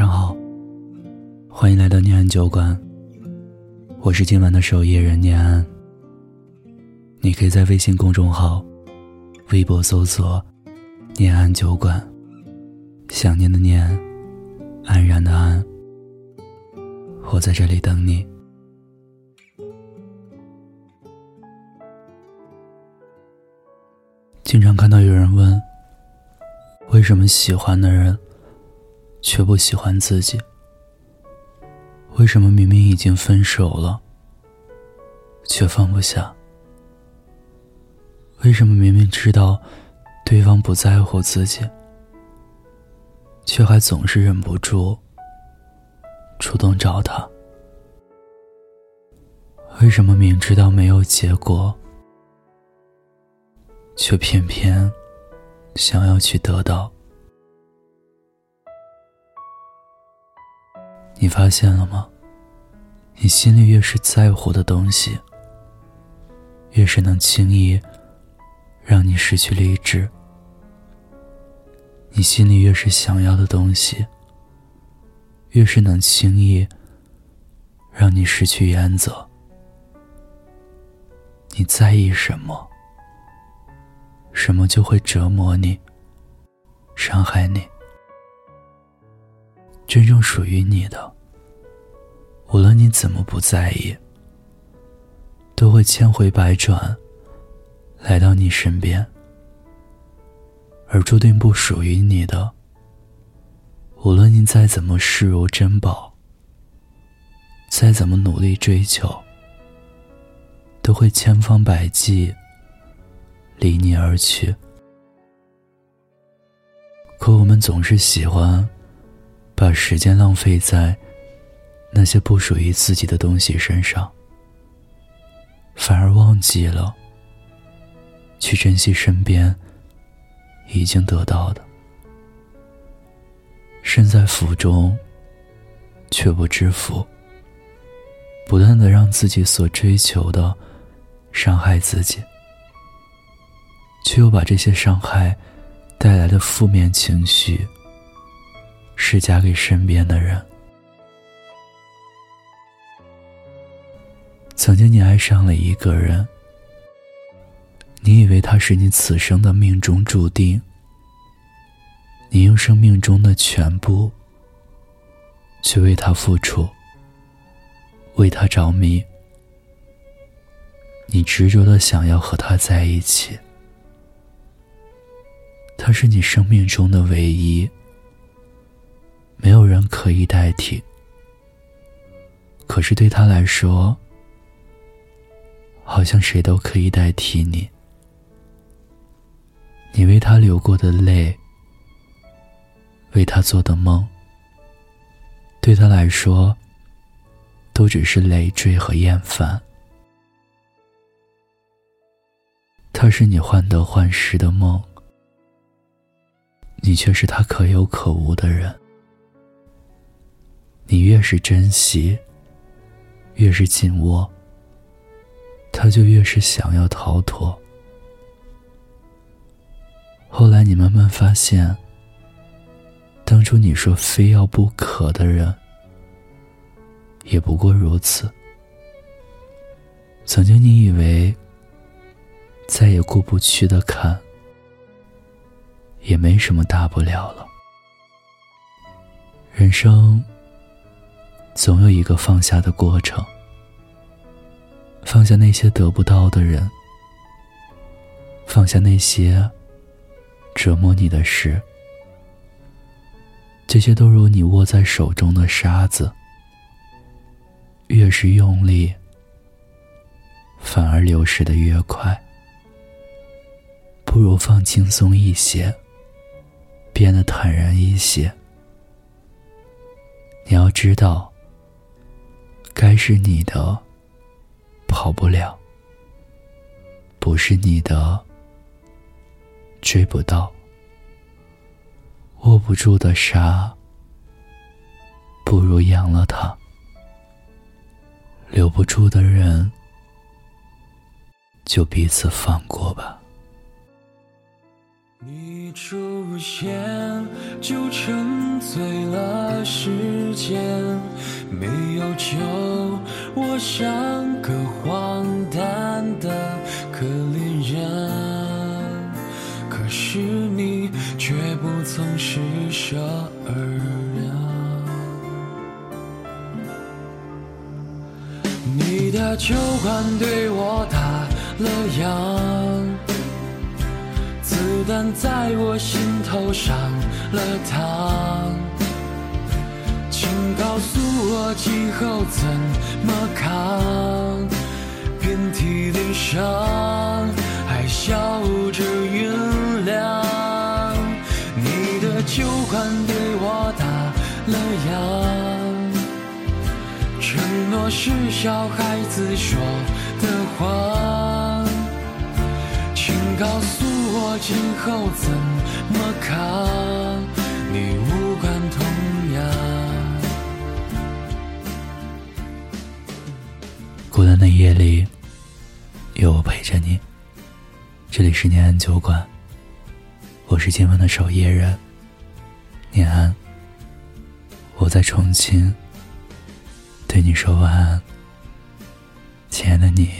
晚上好，欢迎来到念安酒馆。我是今晚的守夜人念安。你可以在微信公众号、微博搜索“念安酒馆”，想念的念，安然的安。我在这里等你。经常看到有人问：为什么喜欢的人？却不喜欢自己，为什么明明已经分手了，却放不下？为什么明明知道对方不在乎自己，却还总是忍不住主动找他？为什么明知道没有结果，却偏偏想要去得到？你发现了吗？你心里越是在乎的东西，越是能轻易让你失去理智；你心里越是想要的东西，越是能轻易让你失去原则。你在意什么，什么就会折磨你、伤害你。真正属于你的，无论你怎么不在意，都会千回百转来到你身边；而注定不属于你的，无论你再怎么视如珍宝，再怎么努力追求，都会千方百计离你而去。可我们总是喜欢。把时间浪费在那些不属于自己的东西身上，反而忘记了去珍惜身边已经得到的。身在福中，却不知福，不断的让自己所追求的伤害自己，却又把这些伤害带来的负面情绪。施加给身边的人。曾经你爱上了一个人，你以为他是你此生的命中注定，你用生命中的全部去为他付出，为他着迷，你执着的想要和他在一起，他是你生命中的唯一。没有人可以代替，可是对他来说，好像谁都可以代替你。你为他流过的泪，为他做的梦，对他来说，都只是累赘和厌烦。他是你患得患失的梦，你却是他可有可无的人。你越是珍惜，越是紧握，他就越是想要逃脱。后来你慢慢发现，当初你说非要不可的人，也不过如此。曾经你以为再也过不去的坎，也没什么大不了了。人生。总有一个放下的过程，放下那些得不到的人，放下那些折磨你的事，这些都如你握在手中的沙子，越是用力，反而流失的越快。不如放轻松一些，变得坦然一些。你要知道。该是你的，跑不了；不是你的，追不到。握不住的沙，不如扬了它；留不住的人，就彼此放过吧。你出现就沉醉了时间，我像个荒诞的可怜人。可是你却不曾施舍而让。你的酒馆对我打了烊。子弹在我心头上了膛，告诉我今后怎么扛？遍体鳞伤，还笑着原谅。你的酒馆对我打了烊，承诺是小孩子说的话，请告诉。我今后怎么扛？你的夜里，有我陪着你。这里是念安酒馆，我是今晚的守夜人。念安，我在重庆，对你说晚安，亲爱的你，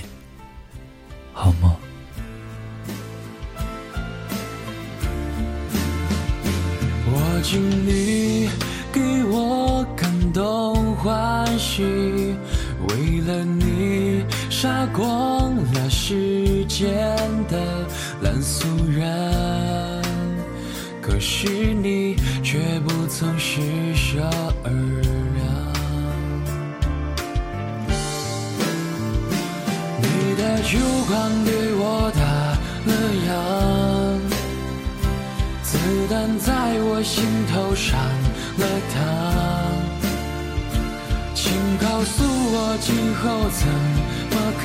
好梦。请你给我感动杀光了世间的烂俗人，可是你却不曾施舍而让。你的酒馆对我打了烊。子弹在我心头上了膛，告诉我今后怎么扛？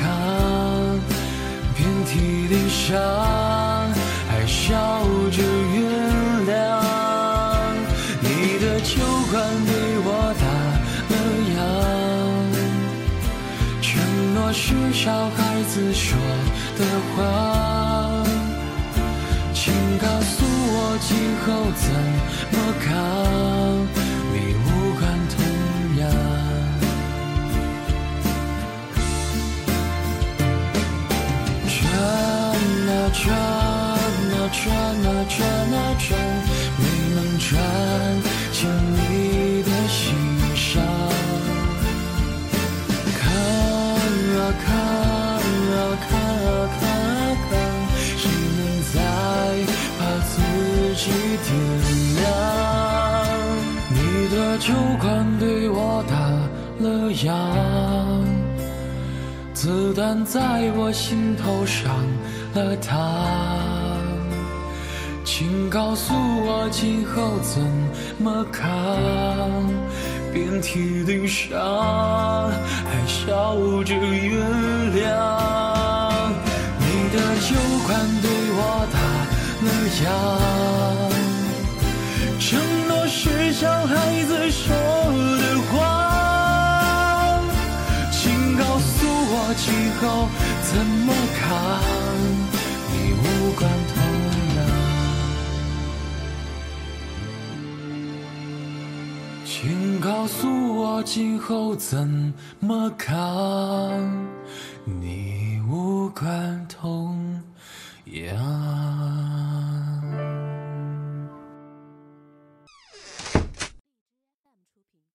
遍体鳞伤，还笑着原谅。你的酒馆对我打了烊，承诺是小孩子说的话，请告诉。我今后怎么扛？转啊转啊转，没能转进你的心上。看啊看啊看啊看啊看，谁能再把自己点亮你的酒馆，对我打了烊，子弹在我心头上了膛，请告诉我今后怎么扛？遍体鳞伤，还笑着原谅。你的酒馆对我打了烊。承诺是小孩子说的话，请告诉我今后怎么扛？你无关请告诉我今后怎么扛？你无关痛痒。